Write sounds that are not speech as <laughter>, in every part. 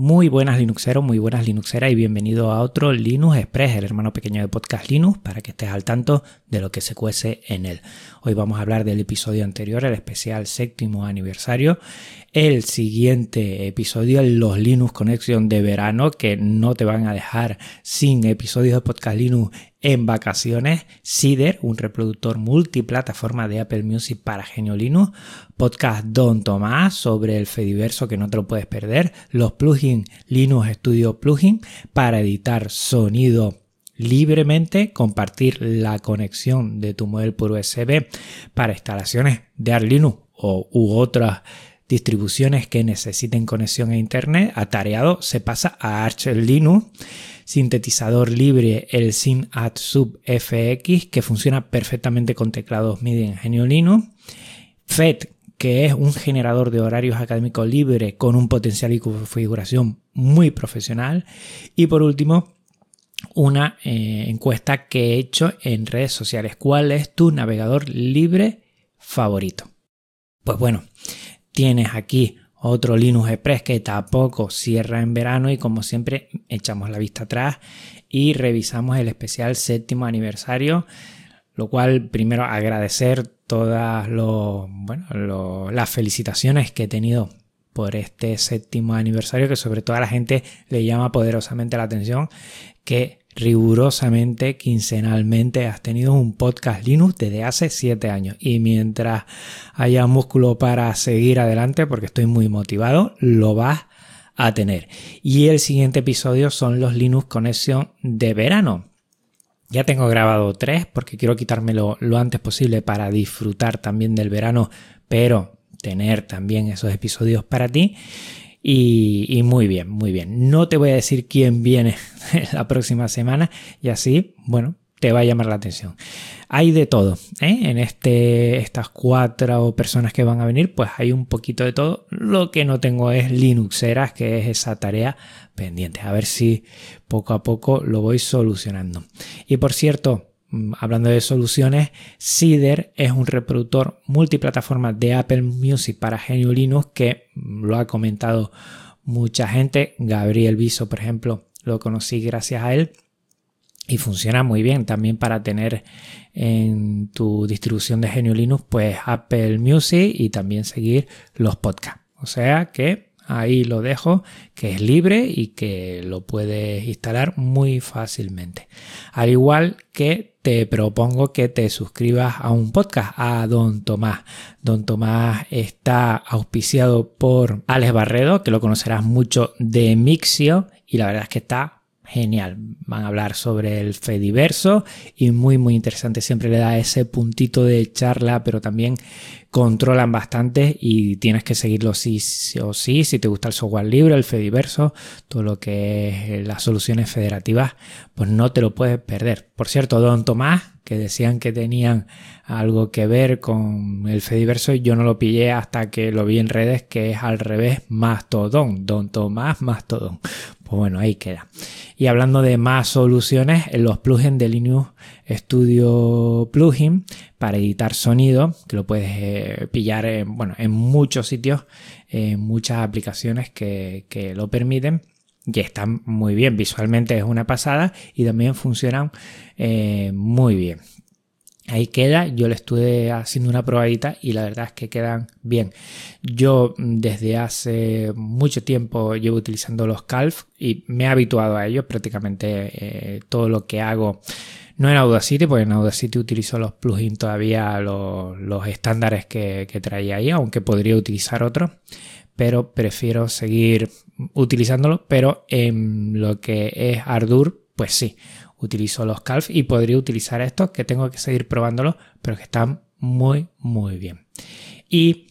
Muy buenas Linuxeros, muy buenas Linuxeras y bienvenido a otro Linux Express, el hermano pequeño de Podcast Linux, para que estés al tanto de lo que se cuece en él. Hoy vamos a hablar del episodio anterior, el especial séptimo aniversario, el siguiente episodio, los Linux Connection de verano, que no te van a dejar sin episodios de Podcast Linux en vacaciones, Cider, un reproductor multiplataforma de Apple Music para Genio Linux, podcast Don Tomás sobre el Fediverso que no te lo puedes perder, los plugins Linux Studio Plugin para editar sonido libremente, compartir la conexión de tu modelo por USB para instalaciones de Arch Linux o u otras distribuciones que necesiten conexión a internet, atareado se pasa a Arch Linux sintetizador libre el Sub FX que funciona perfectamente con teclados MIDI en Genio Linux, FED que es un generador de horarios académicos libre con un potencial y configuración muy profesional y por último una eh, encuesta que he hecho en redes sociales. ¿Cuál es tu navegador libre favorito? Pues bueno, tienes aquí otro Linux Express que tampoco cierra en verano y como siempre echamos la vista atrás y revisamos el especial séptimo aniversario, lo cual primero agradecer todas las felicitaciones que he tenido por este séptimo aniversario que sobre todo a la gente le llama poderosamente la atención que rigurosamente, quincenalmente, has tenido un podcast Linux desde hace 7 años. Y mientras haya músculo para seguir adelante, porque estoy muy motivado, lo vas a tener. Y el siguiente episodio son los Linux Connection de verano. Ya tengo grabado tres porque quiero quitármelo lo antes posible para disfrutar también del verano, pero tener también esos episodios para ti. Y, muy bien, muy bien. No te voy a decir quién viene <laughs> la próxima semana y así, bueno, te va a llamar la atención. Hay de todo, ¿eh? En este, estas cuatro personas que van a venir, pues hay un poquito de todo. Lo que no tengo es Linuxeras, que es esa tarea pendiente. A ver si poco a poco lo voy solucionando. Y por cierto, hablando de soluciones, Cider es un reproductor multiplataforma de Apple Music para Genio Linux que mm, lo ha comentado mucha gente. Gabriel Viso, por ejemplo, lo conocí gracias a él y funciona muy bien también para tener en tu distribución de Genio Linux pues Apple Music y también seguir los podcasts. O sea que ahí lo dejo, que es libre y que lo puedes instalar muy fácilmente. Al igual que te propongo que te suscribas a un podcast, a Don Tomás. Don Tomás está auspiciado por Alex Barredo, que lo conocerás mucho de Mixio, y la verdad es que está genial. Van a hablar sobre el Fediverso y muy muy interesante. Siempre le da ese puntito de charla, pero también controlan bastante y tienes que seguirlo sí, o sí. Si te gusta el software libre, el Fediverso, todo lo que es las soluciones federativas, pues no te lo puedes perder. Por cierto, Don Tomás, que decían que tenían algo que ver con el Fediverso, yo no lo pillé hasta que lo vi en redes, que es al revés, Mastodon. Don Tomás, Mastodon. Pues bueno, ahí queda. Y hablando de más soluciones, los plugins de Linux Studio Plugin para editar sonido, que lo puedes eh, pillar en, bueno, en muchos sitios, en muchas aplicaciones que, lo permiten y están muy bien. Visualmente es una pasada y también funcionan eh, muy bien. Ahí queda, yo le estuve haciendo una probadita y la verdad es que quedan bien. Yo desde hace mucho tiempo llevo utilizando los Calf y me he habituado a ellos prácticamente eh, todo lo que hago. No en Audacity, porque en Audacity utilizo los plugins todavía, los, estándares que, que traía ahí, aunque podría utilizar otros, pero prefiero seguir utilizándolo, pero en lo que es Ardour, pues sí, utilizo los Calf y podría utilizar estos que tengo que seguir probándolos, pero que están muy, muy bien. Y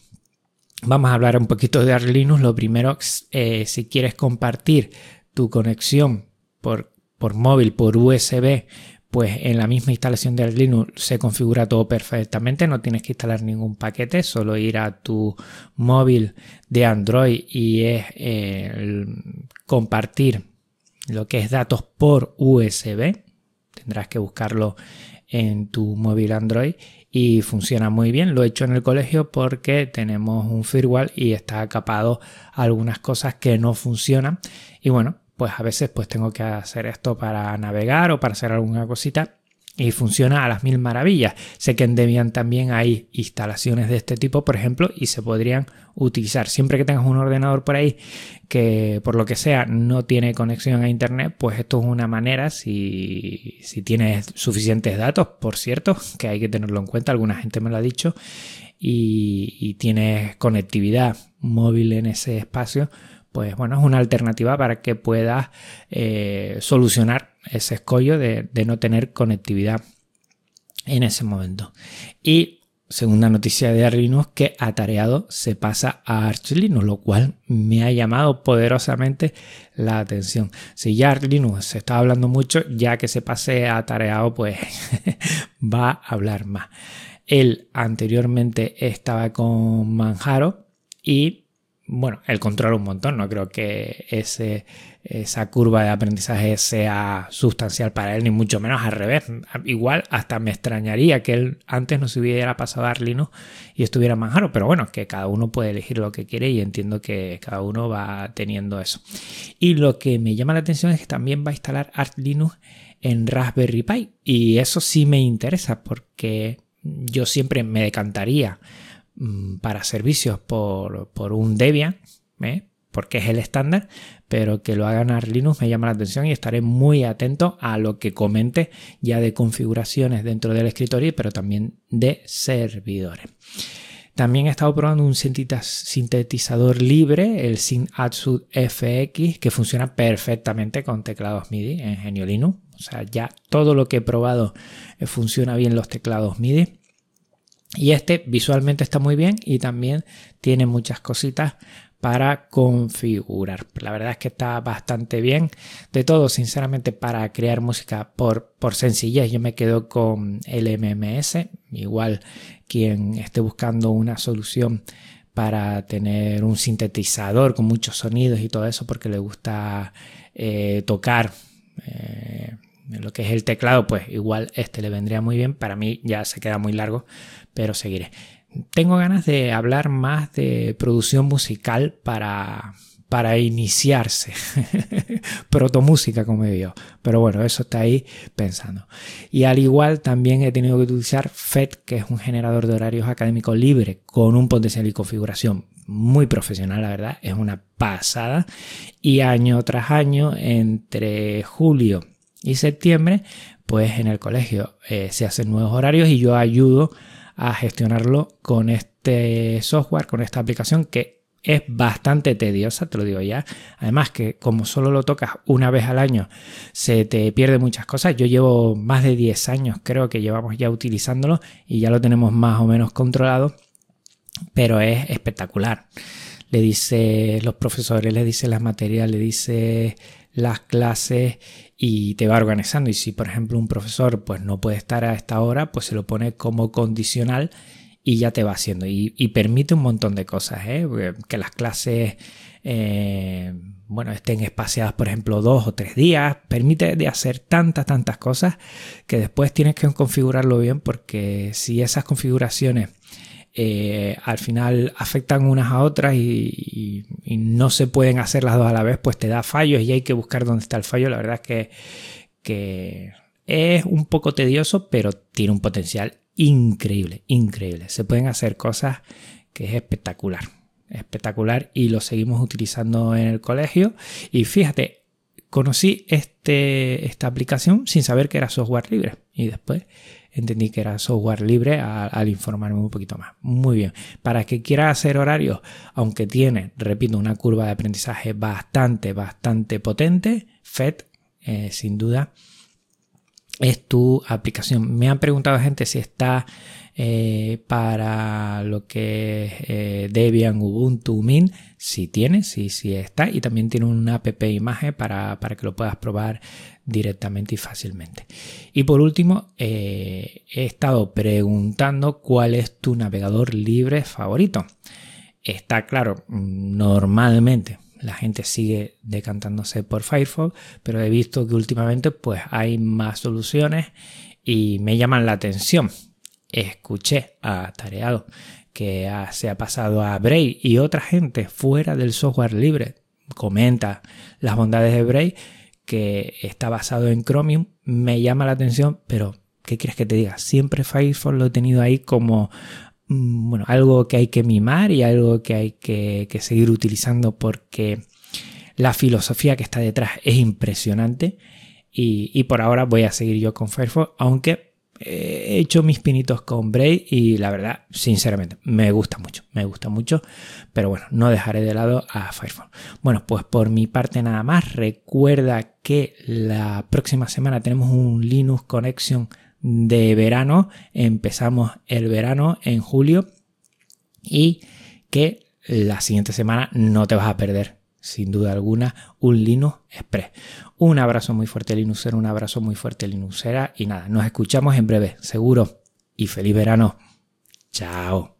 vamos a hablar un poquito de Arch Linux. Lo primero, eh, si quieres compartir tu conexión por, por móvil, por USB, pues en la misma instalación de Linux se configura todo perfectamente, no tienes que instalar ningún paquete, solo ir a tu móvil de Android y es compartir lo que es datos por USB. Tendrás que buscarlo en tu móvil Android y funciona muy bien. Lo he hecho en el colegio porque tenemos un firewall y está capado algunas cosas que no funcionan. Y bueno, pues a veces pues tengo que hacer esto para navegar o para hacer alguna cosita y funciona a las mil maravillas. Sé que en Debian también hay instalaciones de este tipo, por ejemplo, y se podrían utilizar. Siempre que tengas un ordenador por ahí que por lo que sea no tiene conexión a internet, pues esto es una manera, si, si tienes suficientes datos, por cierto, que hay que tenerlo en cuenta, alguna gente me lo ha dicho, y, tienes conectividad móvil en ese espacio, pues bueno, es una alternativa para que puedas eh, solucionar ese escollo de, no tener conectividad en ese momento. Y segunda noticia de Arch que atareado se pasa a Arch Linux, lo cual me ha llamado poderosamente la atención. Si ya Arch Linux se está hablando mucho, ya que se pase a atareado, pues <laughs> va a hablar más. Él anteriormente estaba con Manjaro y bueno, él controla un montón, no creo que ese, esa curva de aprendizaje sea sustancial para él, ni mucho menos al revés. Igual hasta me extrañaría que él antes no se hubiera pasado a Linux y estuviera Manjaro, pero bueno, que cada uno puede elegir lo que quiere y entiendo que cada uno va teniendo eso. Y lo que me llama la atención es que también va a instalar Arch Linux en Raspberry Pi y eso sí me interesa porque yo siempre me decantaría para servicios por, un Debian, ¿eh? porque es el estándar, pero que lo hagan a Linux me llama la atención y estaré muy atento a lo que comente ya de configuraciones dentro del escritorio, pero también de servidores. También he estado probando un sintetizador libre, el SynAdsud FX, que funciona perfectamente con teclados MIDI en Genio Linux. O sea, ya todo lo que he probado eh, funciona bien los teclados MIDI. Y este visualmente está muy bien y también tiene muchas cositas para configurar. La verdad es que está bastante bien. De todo, sinceramente, para crear música por, por sencillez, yo me quedo con el MMS. Igual quien esté buscando una solución para tener un sintetizador con muchos sonidos y todo eso, porque le gusta eh, tocar. Eh, lo que es el teclado, pues igual este le vendría muy bien. Para mí ya se queda muy largo, pero seguiré. Tengo ganas de hablar más de producción musical para, para iniciarse. <laughs> Protomúsica, como digo. Pero bueno, eso está ahí pensando. Y al igual también he tenido que utilizar FED, que es un generador de horarios académicos libre con un potencial y configuración muy profesional, la verdad. Es una pasada. Y año tras año, entre julio y septiembre, pues en el colegio eh, se hacen nuevos horarios y yo ayudo a gestionarlo con este software, con esta aplicación que es bastante tediosa, te lo digo ya. Además que como solo lo tocas una vez al año, se te pierde muchas cosas. Yo llevo más de 10 años, creo que llevamos ya utilizándolo y ya lo tenemos más o menos controlado, pero es espectacular. Le dice los profesores, le dice las materias, le dice las clases y te va organizando. Y si, por ejemplo, un profesor pues, no puede estar a esta hora, pues se lo pone como condicional y ya te va haciendo. Y, permite un montón de cosas, ¿eh? que las clases eh, bueno, estén espaciadas, por ejemplo, dos o tres días. Permite de hacer tantas, tantas cosas que después tienes que configurarlo bien porque si esas configuraciones eh, al final afectan unas a otras y, no se pueden hacer las dos a la vez, pues te da fallos y hay que buscar dónde está el fallo. La verdad es que, es un poco tedioso, pero tiene un potencial increíble, increíble. Se pueden hacer cosas que es espectacular, espectacular y lo seguimos utilizando en el colegio. Y fíjate, conocí este, esta aplicación sin saber que era software libre y después entendí que era software libre al, informarme un poquito más. Muy bien. Para que quiera hacer horarios, aunque tiene, repito, una curva de aprendizaje bastante, bastante potente, FED, eh, sin duda, es tu aplicación. Me han preguntado gente si está eh, para lo que es eh, Debian, Ubuntu, Mint. Si tiene, si, si está. Y también tiene una app imagen para, para, que lo puedas probar directamente y fácilmente. Y por último, eh, he estado preguntando cuál es tu navegador libre favorito. Está claro, normalmente la gente sigue decantándose por Firefox, pero he visto que últimamente pues hay más soluciones y me llaman la atención. Escuché a Tareado que se ha pasado a Bray y otra gente fuera del software libre comenta las bondades de Bray que está basado en Chromium me llama la atención pero ¿qué quieres que te diga? siempre Firefox lo he tenido ahí como mm, bueno, algo que hay que mimar y algo que hay que seguir utilizando porque la filosofía que está detrás es impresionante y, por ahora voy a seguir yo con Firefox, aunque he hecho mis pinitos con Braid y la verdad, sinceramente, me gusta mucho, me gusta mucho, pero bueno, no dejaré de lado a Firefox. Bueno, pues por mi parte nada más, recuerda que la próxima semana tenemos un Linux Connection de verano, empezamos el verano en julio y que la siguiente semana no te vas a perder sin duda alguna, un Linux Express. Un abrazo muy fuerte Linuxero, un abrazo muy fuerte Linuxera y nada, nos escuchamos en breve, seguro. Y feliz verano. Chao.